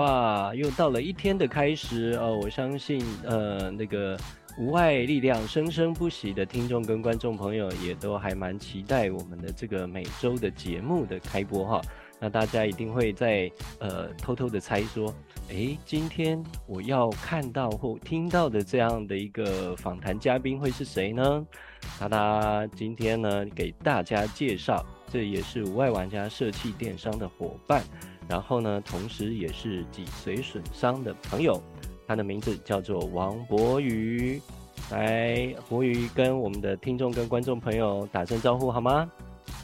哇，又到了一天的开始哦！我相信，呃，那个无碍力量生生不息的听众跟观众朋友也都还蛮期待我们的这个每周的节目的开播哈。那大家一定会在呃偷偷的猜说，诶，今天我要看到或听到的这样的一个访谈嘉宾会是谁呢？他他今天呢给大家介绍，这也是无碍玩家社企电商的伙伴，然后呢，同时也是脊髓损伤的朋友，他的名字叫做王博宇。来，博宇跟我们的听众跟观众朋友打声招呼好吗？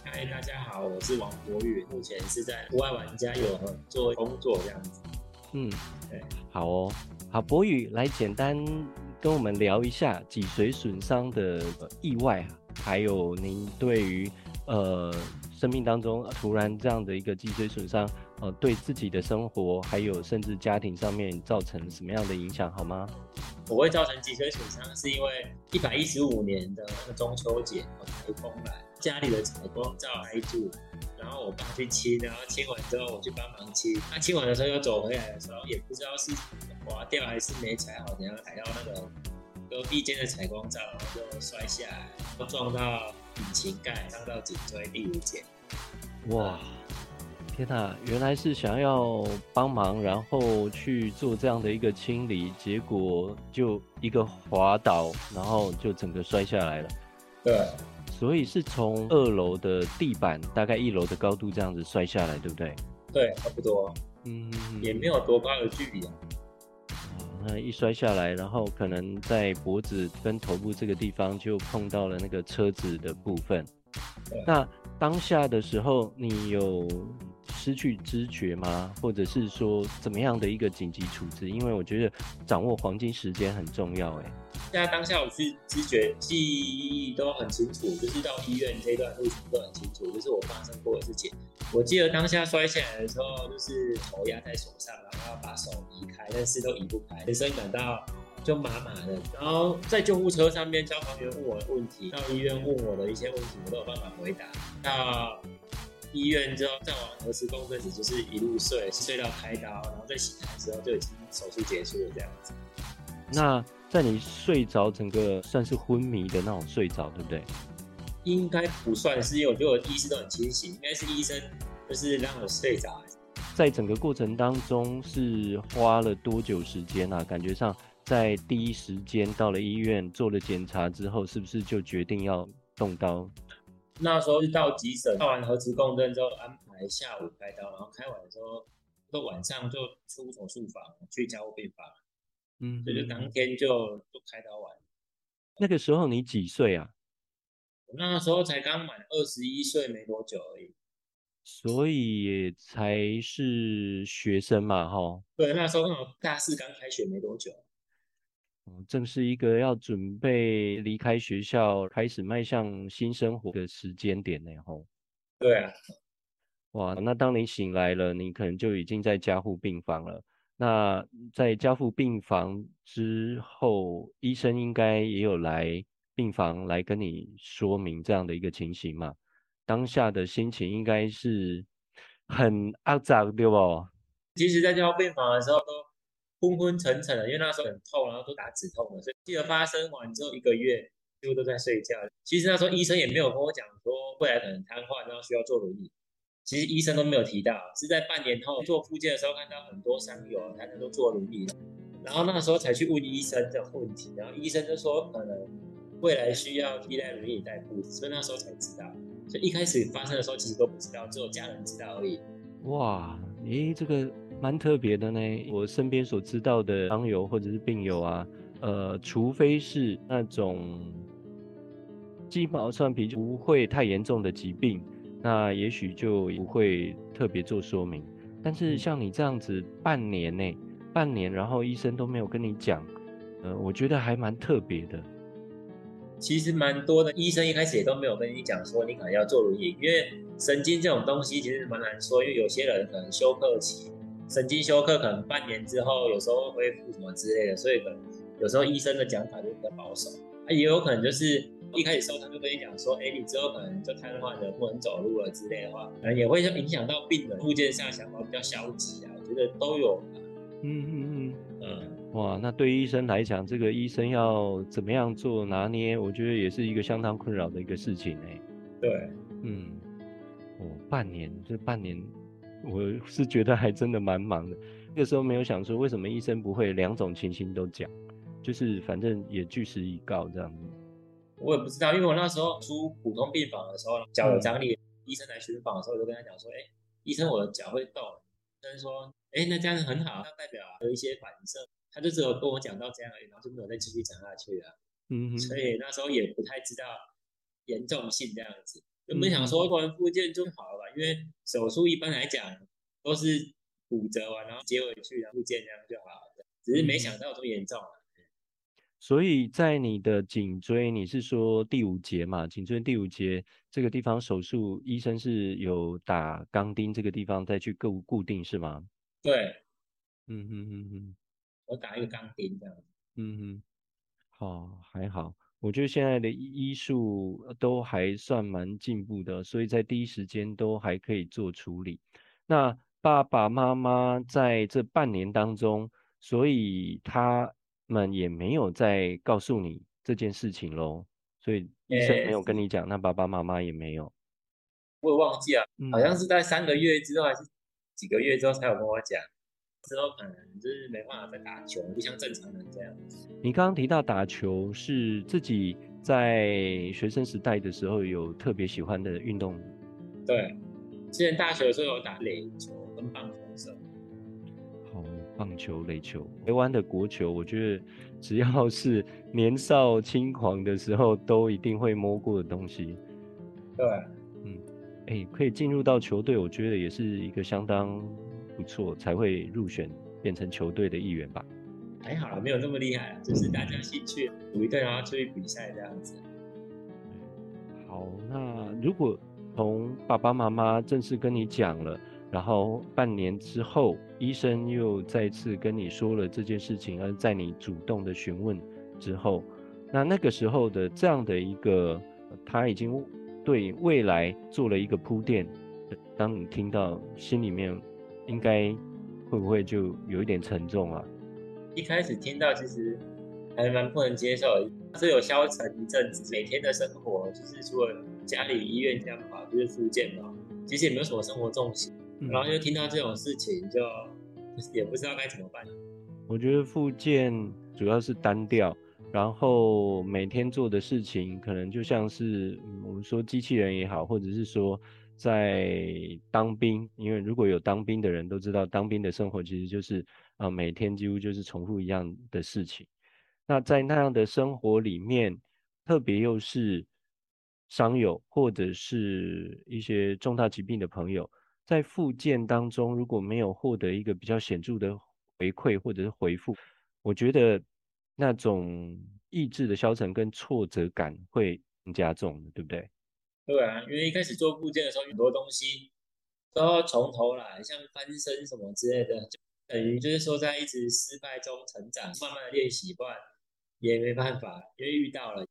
嗨，大家好，我是王博宇，目前是在户外玩家有做工作这样子。嗯，对，好哦，好，博宇来简单跟我们聊一下脊髓损伤的意外，还有您对于呃生命当中突然这样的一个脊髓损伤，呃，对自己的生活还有甚至家庭上面造成什么样的影响，好吗？我会造成脊髓损伤，是因为一百一十五年的那个中秋节，台风来。家里的采光罩挨住，然后我爸去清，然后清完之后我去帮忙清。他清完的时候又走回来的时候，也不知道是滑掉还是没踩好，然后踩到那个隔壁间的采光罩，然后就摔下来，又撞到引擎盖，伤到颈椎第五节。哇，天哪！原来是想要帮忙，然后去做这样的一个清理，结果就一个滑倒，然后就整个摔下来了。对。所以是从二楼的地板，大概一楼的高度这样子摔下来，对不对？对，差不多。嗯，也没有多高的距离啊。那一摔下来，然后可能在脖子跟头部这个地方就碰到了那个车子的部分。那当下的时候，你有失去知觉吗？或者是说怎么样的一个紧急处置？因为我觉得掌握黄金时间很重要，哎。现在当下我是知觉记忆都很清楚，就是到医院这段路程都很清楚，就是我发生过的事情。我记得当下摔下来的时候，就是头压在手上，然后把手移开，但是都移不开，全身感到就麻麻的。然后在救护车上面，消防员问我的问题，到医院问我的一些问题，我都有办法回答。到医院之后，再往核磁共振室，就是一路睡，睡到开刀，然后再醒来之后就已经手术结束了这样子。那。在你睡着，整个算是昏迷的那种睡着，对不对？应该不算是，因为我觉得我意识都很清醒，应该是医生就是让我睡着。在整个过程当中是花了多久时间啊？感觉上在第一时间到了医院做了检查之后，是不是就决定要动刀？那时候是到急诊，做完核磁共振之后安排下午开刀，然后开完的时候，到晚上就出手术房去加护病房。嗯，所以就当天就就开刀完。那个时候你几岁啊？我那时候才刚满二十一岁，没多久而已。所以也才是学生嘛，哈。对，那时候那种大四刚开学没多久。哦，正是一个要准备离开学校，开始迈向新生活的时间点呢，吼。对啊。哇，那当你醒来了，你可能就已经在加护病房了。那在加护病房之后，医生应该也有来病房来跟你说明这样的一个情形嘛？当下的心情应该是很阿杂，对不？其实，在加护病房的时候都昏昏沉沉的，因为那时候很痛，然后都打止痛的，所以记得发生完之后一个月几乎都在睡觉。其实那时候医生也没有跟我讲说未来可能瘫痪，然后需要坐轮椅。其实医生都没有提到，是在半年后做复健的时候看到很多伤友他能够坐轮椅，然后那时候才去问医生的问题，然后医生就说可能未来需要依赖轮椅代步，所以那时候才知道。所以一开始发生的时候其实都不知道，只有家人知道而已。哇，诶，这个蛮特别的呢。我身边所知道的伤友或者是病友啊，呃，除非是那种鸡毛蒜皮就不会太严重的疾病。那也许就不会特别做说明，但是像你这样子半年内，半年然后医生都没有跟你讲，呃，我觉得还蛮特别的。其实蛮多的医生一开始也都没有跟你讲说你可能要做轮椅，因为神经这种东西其实蛮难说，因为有些人可能休克期，神经休克可能半年之后有时候会恢复什么之类的，所以可能有时候医生的讲法就比较保守，啊，也有可能就是。一开始时候他就跟你讲说，哎、欸，你之后可能就瘫痪了，不能走路了之类的话，可能也会影响到病人复健上想法比较消极啊。我觉得都有，嗯嗯嗯嗯，哇，那对于医生来讲，这个医生要怎么样做拿捏，我觉得也是一个相当困扰的一个事情哎。对，嗯，哦，半年，这半年，我是觉得还真的蛮忙的。那个时候没有想说，为什么医生不会两种情形都讲，就是反正也据实以告这样子。我也不知道，因为我那时候出普通病房的时候，脚有张力，嗯、医生来巡访的时候，我就跟他讲说，哎，医生，我的脚会动。医生说，哎，那这样子很好，那代表有一些反射。他就只有跟我讲到这样而已，然后就没有再继续讲下去了。嗯哼，所以那时候也不太知道严重性这样子，原本想说做完复健就好了吧，因为手术一般来讲都是骨折完然后接回去，然后复健这样就好了，只是没想到这么严重。所以在你的颈椎，你是说第五节嘛？颈椎第五节这个地方手术，医生是有打钢钉这个地方再去固固定是吗？对，嗯嗯嗯嗯，我打一个钢钉这样。嗯哼，好，还好，我觉得现在的医术都还算蛮进步的，所以在第一时间都还可以做处理。那爸爸妈妈在这半年当中，所以他。们也没有再告诉你这件事情喽，所以医生没有跟你讲，欸、那爸爸妈妈也没有。我也忘记了，嗯、好像是在三个月之后还是几个月之后才有跟我讲，之后可能就是没办法再打球，不像正常人这样。你刚刚提到打球是自己在学生时代的时候有特别喜欢的运动？对，之前大学的时候有打垒球跟棒球社。棒球、垒球，台湾的国球，我觉得只要是年少轻狂的时候，都一定会摸过的东西。对，嗯，哎、欸，可以进入到球队，我觉得也是一个相当不错，才会入选变成球队的一员吧。还好，没有那么厉害，就是大家兴趣组一队，然后出去比赛这样子。好，那如果从爸爸妈妈正式跟你讲了。然后半年之后，医生又再次跟你说了这件事情，而在你主动的询问之后，那那个时候的这样的一个，他已经对未来做了一个铺垫。当你听到，心里面应该会不会就有一点沉重啊？一开始听到其实还蛮不能接受的，是有消沉一阵子，每天的生活就是除了家里医院这样跑，就是复健嘛，其实也没有什么生活重心。然后就听到这种事情，就也不知道该怎么办。我觉得复健主要是单调，然后每天做的事情可能就像是我们说机器人也好，或者是说在当兵，因为如果有当兵的人都知道，当兵的生活其实就是啊每天几乎就是重复一样的事情。那在那样的生活里面，特别又是伤友或者是一些重大疾病的朋友。在复健当中，如果没有获得一个比较显著的回馈或者是回复，我觉得那种意志的消沉跟挫折感会更加重，对不对？对啊，因为一开始做部件的时候，很多东西都要从头来，像翻身什么之类的，就等于就是说在一直失败中成长，慢慢的练习，惯也没办法，因为遇到了。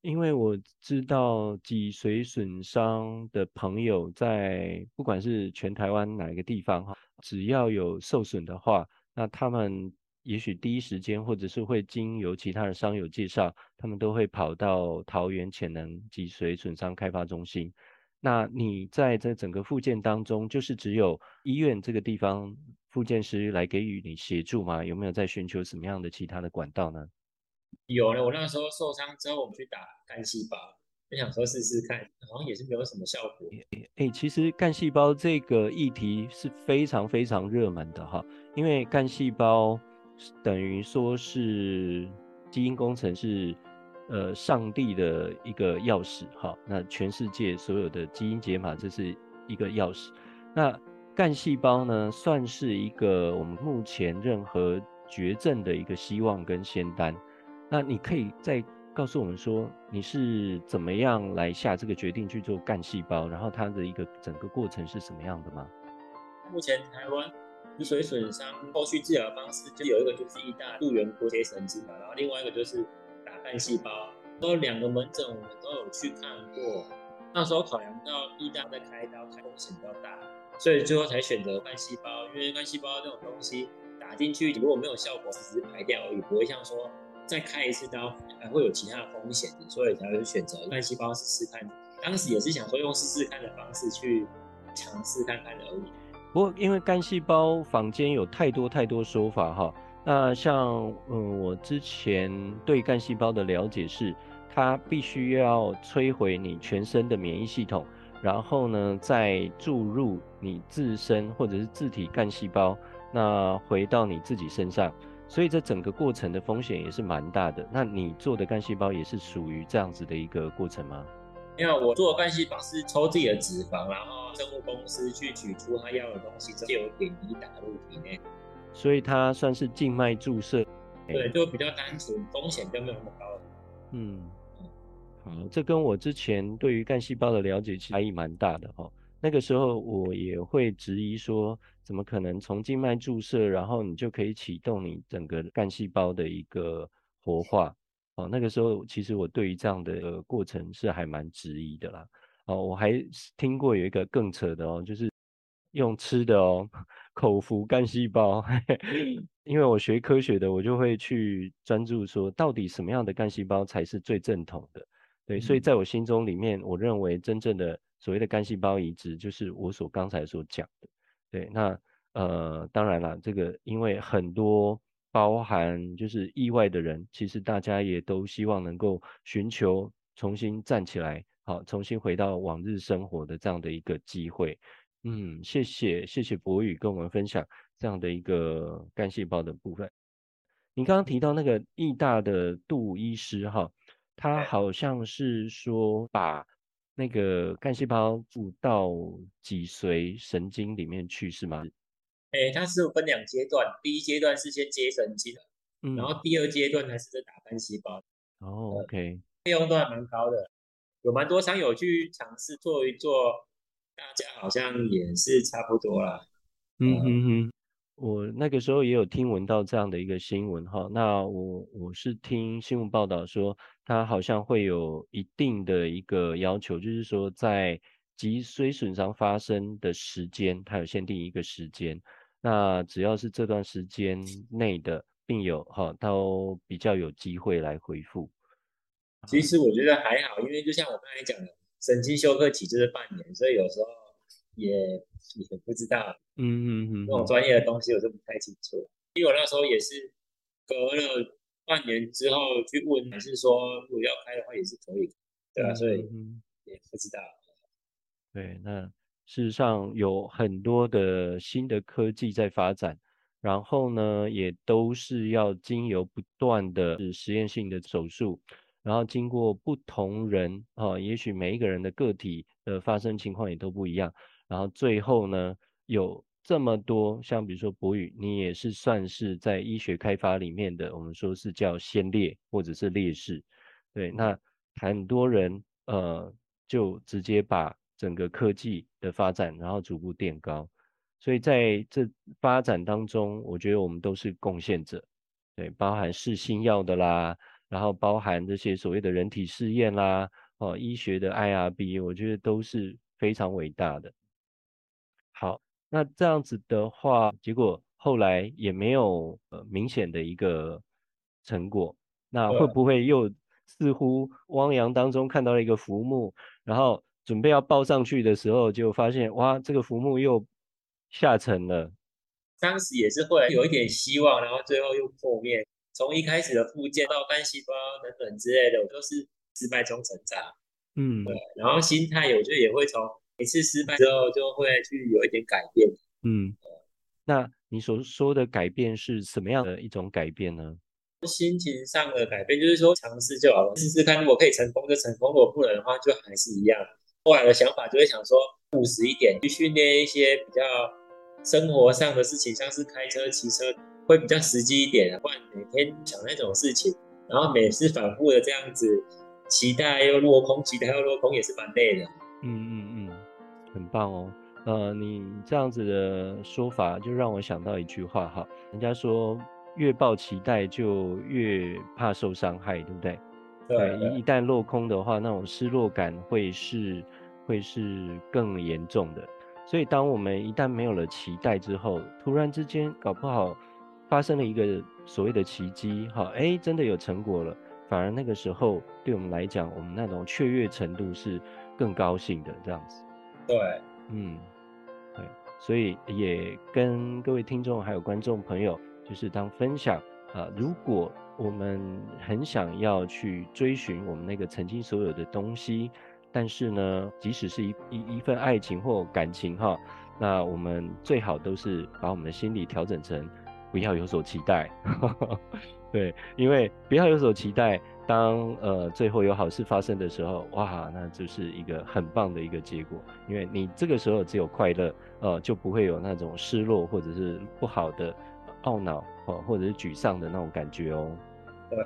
因为我知道脊髓损伤的朋友在不管是全台湾哪一个地方哈，只要有受损的话，那他们也许第一时间或者是会经由其他的商友介绍，他们都会跑到桃园潜能脊髓损伤开发中心。那你在这整个复健当中，就是只有医院这个地方复健师来给予你协助吗？有没有在寻求什么样的其他的管道呢？有了，我那时候受伤之后，我们去打干细胞，我想说试试看，好像也是没有什么效果。哎、欸，其实干细胞这个议题是非常非常热门的哈，因为干细胞等于说是基因工程是呃上帝的一个钥匙哈，那全世界所有的基因解码这是一个钥匙，那干细胞呢算是一个我们目前任何绝症的一个希望跟仙丹。那你可以再告诉我们说，你是怎么样来下这个决定去做干细胞，然后它的一个整个过程是什么样的吗？目前台湾脊髓损伤后续治疗方式就有一个就是义大路源波切神经嘛，然后另外一个就是打干细胞。然后两个门诊我们都有去看过，那时候考量到义大在开刀开风险比较大，所以最后才选择干细胞，因为干细胞这种东西打打进去，如果没有效果，只是排掉而已，不会像说再开一次刀还会有其他的风险，所以才会选择干细胞试试看。当时也是想说用试试看的方式去尝试看看而已。不过因为干细胞坊间有太多太多说法哈，那像嗯我之前对干细胞的了解是，它必须要摧毁你全身的免疫系统。然后呢，再注入你自身或者是自体干细胞，那回到你自己身上，所以这整个过程的风险也是蛮大的。那你做的干细胞也是属于这样子的一个过程吗？因为我做的干细胞是抽自己的脂肪，然后生物公司去取出他要的东西，借由点滴打入体内，所以它算是静脉注射。对，就比较单纯，风险就没有那么高。嗯。好，这跟我之前对于干细胞的了解差异蛮大的哦。那个时候我也会质疑说，怎么可能从静脉注射，然后你就可以启动你整个干细胞的一个活化？哦，那个时候其实我对于这样的过程是还蛮质疑的啦。哦，我还听过有一个更扯的哦，就是用吃的哦，口服干细胞。因为我学科学的，我就会去专注说，到底什么样的干细胞才是最正统的。对，所以在我心中里面，我认为真正的所谓的干细胞移植，就是我所刚才所讲的。对，那呃，当然了，这个因为很多包含就是意外的人，其实大家也都希望能够寻求重新站起来，好，重新回到往日生活的这样的一个机会。嗯，谢谢谢谢博宇跟我们分享这样的一个干细胞的部分。你刚刚提到那个义大的杜医师哈。他好像是说把那个干细胞注到脊髓神经里面去，是吗？哎、欸，它是分两阶段，第一阶段是先接神经，嗯，然后第二阶段才是在打干细胞。哦，OK，费用都还蛮高的，有蛮多商友去尝试做一做，大家好像也是差不多啦。嗯嗯嗯。我那个时候也有听闻到这样的一个新闻哈，那我我是听新闻报道说，它好像会有一定的一个要求，就是说在脊髓损伤发生的时间，它有限定一个时间，那只要是这段时间内的病友哈，都比较有机会来恢复。其实我觉得还好，因为就像我刚才讲的，神经休克期就是半年，所以有时候也也不知道。嗯嗯嗯，这种专业的东西我就不太清楚，因为我那时候也是隔了半年之后去问，还是说如果要开的话也是可以，对啊，所以也不知道。对，那事实上有很多的新的科技在发展，然后呢，也都是要经由不断的实验性的手术，然后经过不同人啊，也许每一个人的个体的发生情况也都不一样，然后最后呢有。这么多，像比如说博宇，你也是算是在医学开发里面的，我们说是叫先烈或者是烈士，对，那很多人呃就直接把整个科技的发展，然后逐步垫高，所以在这发展当中，我觉得我们都是贡献者，对，包含试新药的啦，然后包含这些所谓的人体试验啦，哦，医学的 IRB，我觉得都是非常伟大的。好。那这样子的话，结果后来也没有呃明显的一个成果。那会不会又似乎汪洋当中看到了一个浮木，然后准备要报上去的时候，就发现哇，这个浮木又下沉了。当时也是会有一点希望，然后最后又破灭。从一开始的复健到干细胞等等之类的，我都是失败中成长。嗯，对。然后心态，我觉得也会从。每次失败之后，就会去有一点改变。嗯，那你所说的改变是什么样的一种改变呢？心情上的改变，就是说尝试就好了，试试看，如果可以成功就成功，如果不能的话，就还是一样。后来的想法就会想说，务实一点，去训练一些比较生活上的事情，像是开车、骑车，会比较实际一点。不然每天想那种事情，然后每次反复的这样子，期待又落空，期待又落空，也是蛮累的。嗯嗯嗯。很棒哦，呃，你这样子的说法就让我想到一句话哈，人家说越抱期待就越怕受伤害，对不对？对，一一旦落空的话，那种失落感会是会是更严重的。所以当我们一旦没有了期待之后，突然之间搞不好发生了一个所谓的奇迹，哈，哎，真的有成果了，反而那个时候对我们来讲，我们那种雀跃程度是更高兴的，这样子。对，嗯，对，所以也跟各位听众还有观众朋友，就是当分享啊、呃，如果我们很想要去追寻我们那个曾经所有的东西，但是呢，即使是一一一份爱情或感情哈，那我们最好都是把我们的心理调整成。不要有所期待，对，因为不要有所期待。当呃最后有好事发生的时候，哇，那就是一个很棒的一个结果。因为你这个时候只有快乐，呃，就不会有那种失落或者是不好的懊恼哦，或者是沮丧的那种感觉哦。对，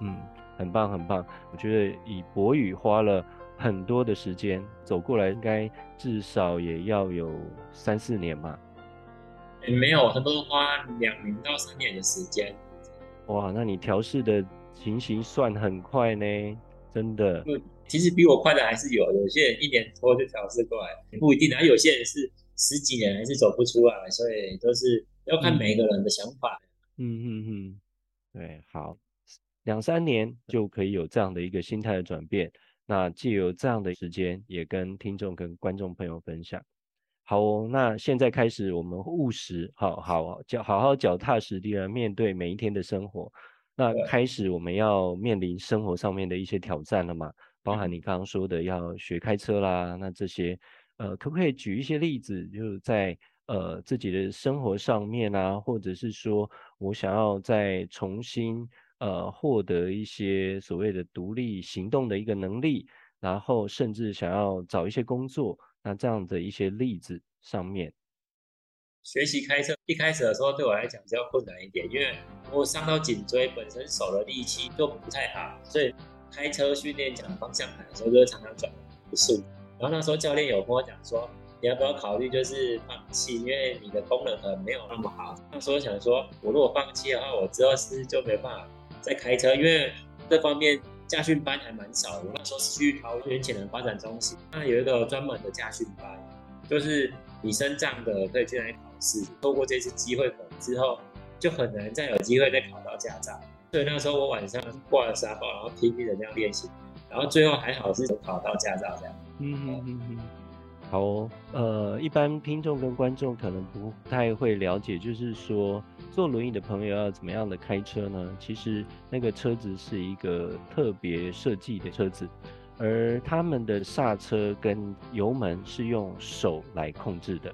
嗯，很棒很棒。我觉得以博宇花了很多的时间走过来，应该至少也要有三四年吧。也没有，他都花两年到三年的时间。哇，那你调试的情形算很快呢，真的。其实比我快的还是有，有些人一年多就调试过来，不一定。还有些人是十几年还是走不出来，所以都是要看每一个人的想法。嗯嗯嗯，对，好，两三年就可以有这样的一个心态的转变。那借由这样的时间，也跟听众跟观众朋友分享。好哦，那现在开始，我们务实，好好脚好好脚踏实地的面对每一天的生活。那开始我们要面临生活上面的一些挑战了嘛？包含你刚刚说的要学开车啦，那这些，呃，可不可以举一些例子，就是在呃自己的生活上面啊，或者是说我想要再重新呃获得一些所谓的独立行动的一个能力，然后甚至想要找一些工作。那这样的一些例子上面，学习开车一开始的时候对我来讲比较困难一点，因为我伤到颈椎，本身手的力气就不太好，所以开车训练讲方向盘的时候就常常转不顺。然后那时候教练有跟我讲说，你要不要考虑就是放弃，因为你的功能可能没有那么好。那时候想说，我如果放弃的话，我之后是不是就没办法在开车，因为这方面。驾训班还蛮少的，我那时候是去桃园潜能发展中心，那有一个专门的驾训班，就是你身障的可以去那里考试，透过这次机会考之后，就很难再有机会再考到驾照。所以那时候我晚上挂了沙包，然后拼命的这样练习，然后最后还好是考到驾照这样。嗯嗯嗯嗯。好，呃，一般听众跟观众可能不太会了解，就是说坐轮椅的朋友要怎么样的开车呢？其实那个车子是一个特别设计的车子，而他们的刹车跟油门是用手来控制的。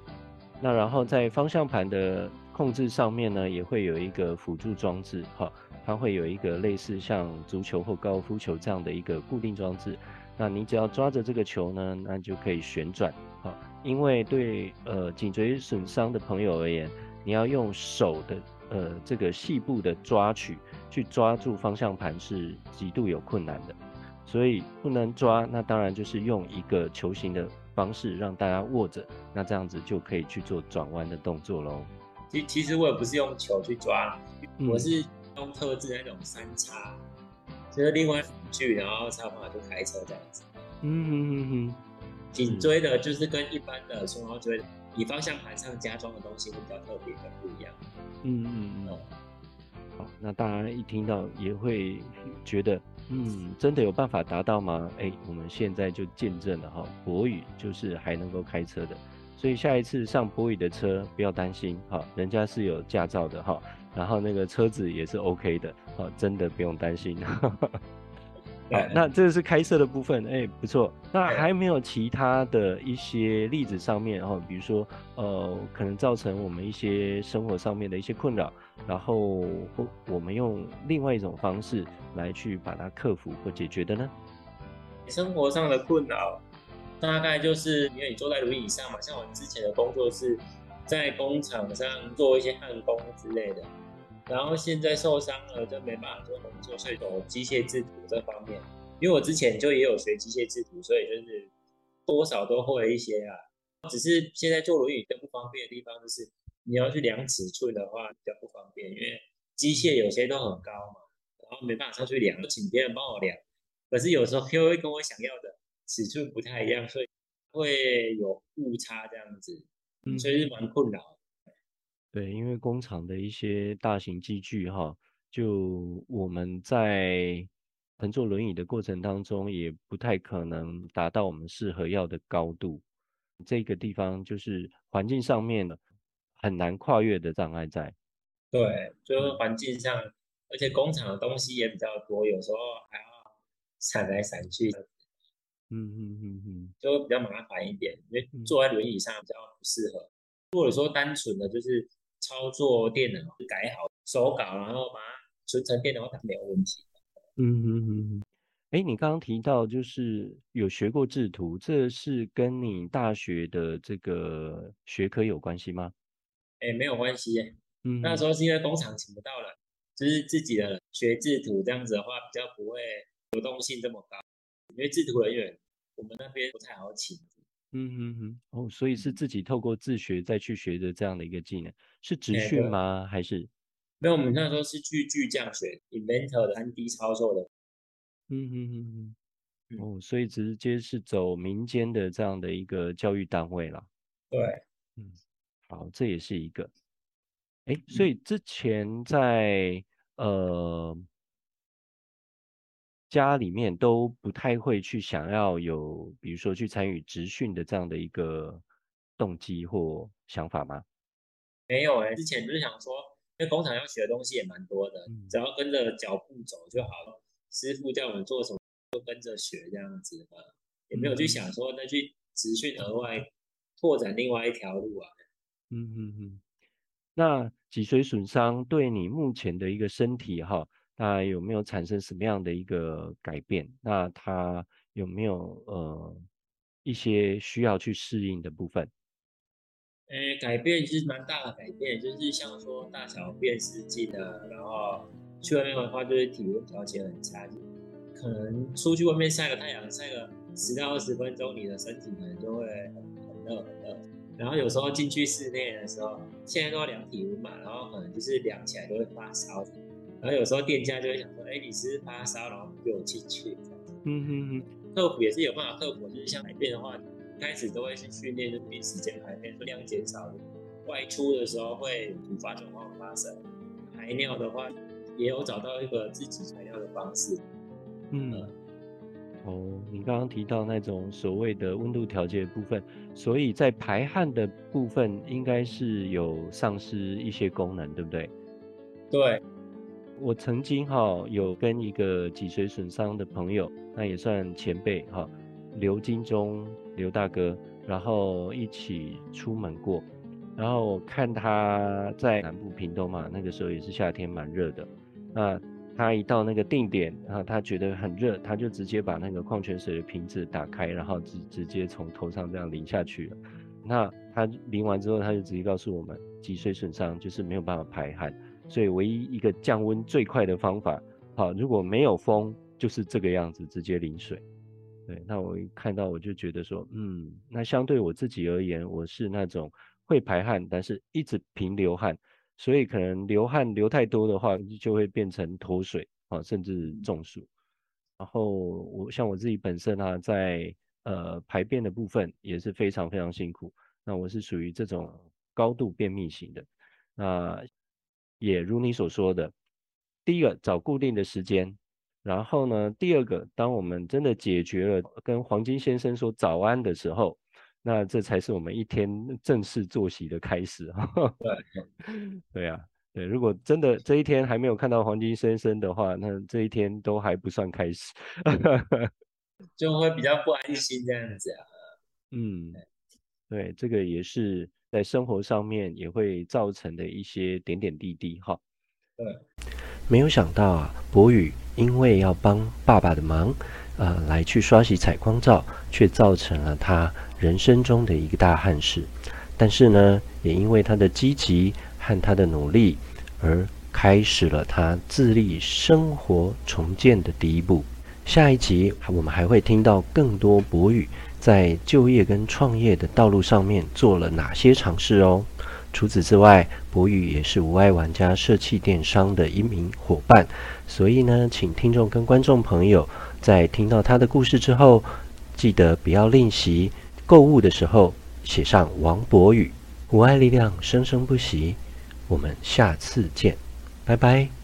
那然后在方向盘的控制上面呢，也会有一个辅助装置，哈，它会有一个类似像足球或高尔夫球这样的一个固定装置。那你只要抓着这个球呢，那就可以旋转，好，因为对呃颈椎损伤的朋友而言，你要用手的呃这个细部的抓取去抓住方向盘是极度有困难的，所以不能抓，那当然就是用一个球形的方式让大家握着，那这样子就可以去做转弯的动作喽。其其实我也不是用球去抓，嗯、我是用特制的那种三叉。就是另外辅具，然后才有办法就开车这样子。嗯嗯嗯嗯，颈椎的就是跟一般的双腰椎，你方向盘上加装的东西会比较特别的不一样。嗯嗯嗯。好，那大家一听到也会觉得，嗯，真的有办法达到吗？哎，我们现在就见证了哈，博宇就是还能够开车的，所以下一次上博宇的车不要担心哈，人家是有驾照的哈。然后那个车子也是 OK 的，哦，真的不用担心。好，那这个是开车的部分，哎，不错。那还没有其他的一些例子上面，哦，比如说，呃，可能造成我们一些生活上面的一些困扰，然后或我们用另外一种方式来去把它克服或解决的呢？生活上的困扰，大概就是因为你坐在轮椅上嘛，像我之前的工作是在工厂上做一些焊工之类的。然后现在受伤了，就没办法做工作，所以走机械制图这方面。因为我之前就也有学机械制图，所以就是多少都会一些啊。只是现在坐轮椅最不方便的地方就是，你要去量尺寸的话比较不方便，因为机械有些都很高嘛，然后没办法上去量，请别人帮我量。可是有时候又会跟我想要的尺寸不太一样，所以会有误差这样子，所以是蛮困扰。对，因为工厂的一些大型机具哈，就我们在乘坐轮椅的过程当中，也不太可能达到我们适合要的高度。这个地方就是环境上面的很难跨越的障碍在。对，就是环境上，而且工厂的东西也比较多，有时候还要闪来闪去。嗯嗯嗯嗯，就比较麻烦一点，因为坐在轮椅上比较不适合。或者说单纯的就是。操作电脑改好手稿，然后把它存成电脑档没有问题。嗯嗯嗯。哎，你刚刚提到就是有学过制图，这是跟你大学的这个学科有关系吗？哎，没有关系。嗯，那时候是因为工厂请不到了，就是自己的学制图这样子的话，比较不会流动性这么高。因为制图人员我们那边不太好请。嗯嗯嗯，哦，所以是自己透过自学再去学的这样的一个技能，是职训吗？还是？没有，我们那时候是去巨匠学 Inventor 的 3D 操作的。嗯嗯嗯嗯，哦，所以直接是走民间的这样的一个教育单位了。对，嗯，好，这也是一个。哎，所以之前在呃。家里面都不太会去想要有，比如说去参与职训的这样的一个动机或想法吗？没有哎、欸，之前就是想说，因为工厂要学的东西也蛮多的，嗯、只要跟着脚步走就好了。师傅叫我们做什么，就跟着学这样子的，也没有去想说那去职训额外拓展另外一条路啊。嗯嗯嗯。那脊髓损伤对你目前的一个身体哈？那有没有产生什么样的一个改变？那他有没有呃一些需要去适应的部分？诶，改变其实蛮大的改变，就是像说大小便失禁的，然后去外面的话，就是体温调节很差，可能出去外面晒个太阳，晒个十到二十分钟，你的身体可能就会很很热很热。然后有时候进去室内的时候，现在都要量体温嘛，然后可能就是量起来都会发烧。然后有时候店家就会想说，哎，你是发烧，然后不给我进去。嗯哼哼，克服也是有办法克服，就是像排便的话，一开始都会去训练，就比时间排便，量减少。外出的时候会突发状况发生，排尿的话也有找到一个自己排尿的方式。嗯，哦，你刚刚提到那种所谓的温度调节的部分，所以在排汗的部分应该是有丧失一些功能，对不对？对。我曾经哈有跟一个脊髓损伤的朋友，那也算前辈哈，刘金忠刘大哥，然后一起出门过，然后我看他在南部屏东嘛，那个时候也是夏天蛮热的，那他一到那个定点，然后他觉得很热，他就直接把那个矿泉水的瓶子打开，然后直直接从头上这样淋下去了。那他淋完之后，他就直接告诉我们，脊髓损伤就是没有办法排汗。所以唯一一个降温最快的方法，好，如果没有风，就是这个样子，直接淋水。对，那我一看到我就觉得说，嗯，那相对我自己而言，我是那种会排汗，但是一直频流汗，所以可能流汗流太多的话，就会变成脱水啊，甚至中暑。然后我像我自己本身啊，在呃排便的部分也是非常非常辛苦。那我是属于这种高度便秘型的，那。也如你所说的，第一个找固定的时间，然后呢，第二个，当我们真的解决了跟黄金先生说早安的时候，那这才是我们一天正式作息的开始。对，对啊，对，如果真的这一天还没有看到黄金先生的话，那这一天都还不算开始，就会比较不安心这样子啊。嗯，对，这个也是。在生活上面也会造成的一些点点滴滴哈。对，没有想到啊，博宇因为要帮爸爸的忙，呃，来去刷洗采光罩，却造成了他人生中的一个大憾事。但是呢，也因为他的积极和他的努力，而开始了他自立生活重建的第一步。下一集我们还会听到更多博宇。在就业跟创业的道路上面做了哪些尝试哦？除此之外，博宇也是无爱玩家社企电商的一名伙伴，所以呢，请听众跟观众朋友在听到他的故事之后，记得不要吝惜购物的时候写上王博宇，无爱力量生生不息。我们下次见，拜拜。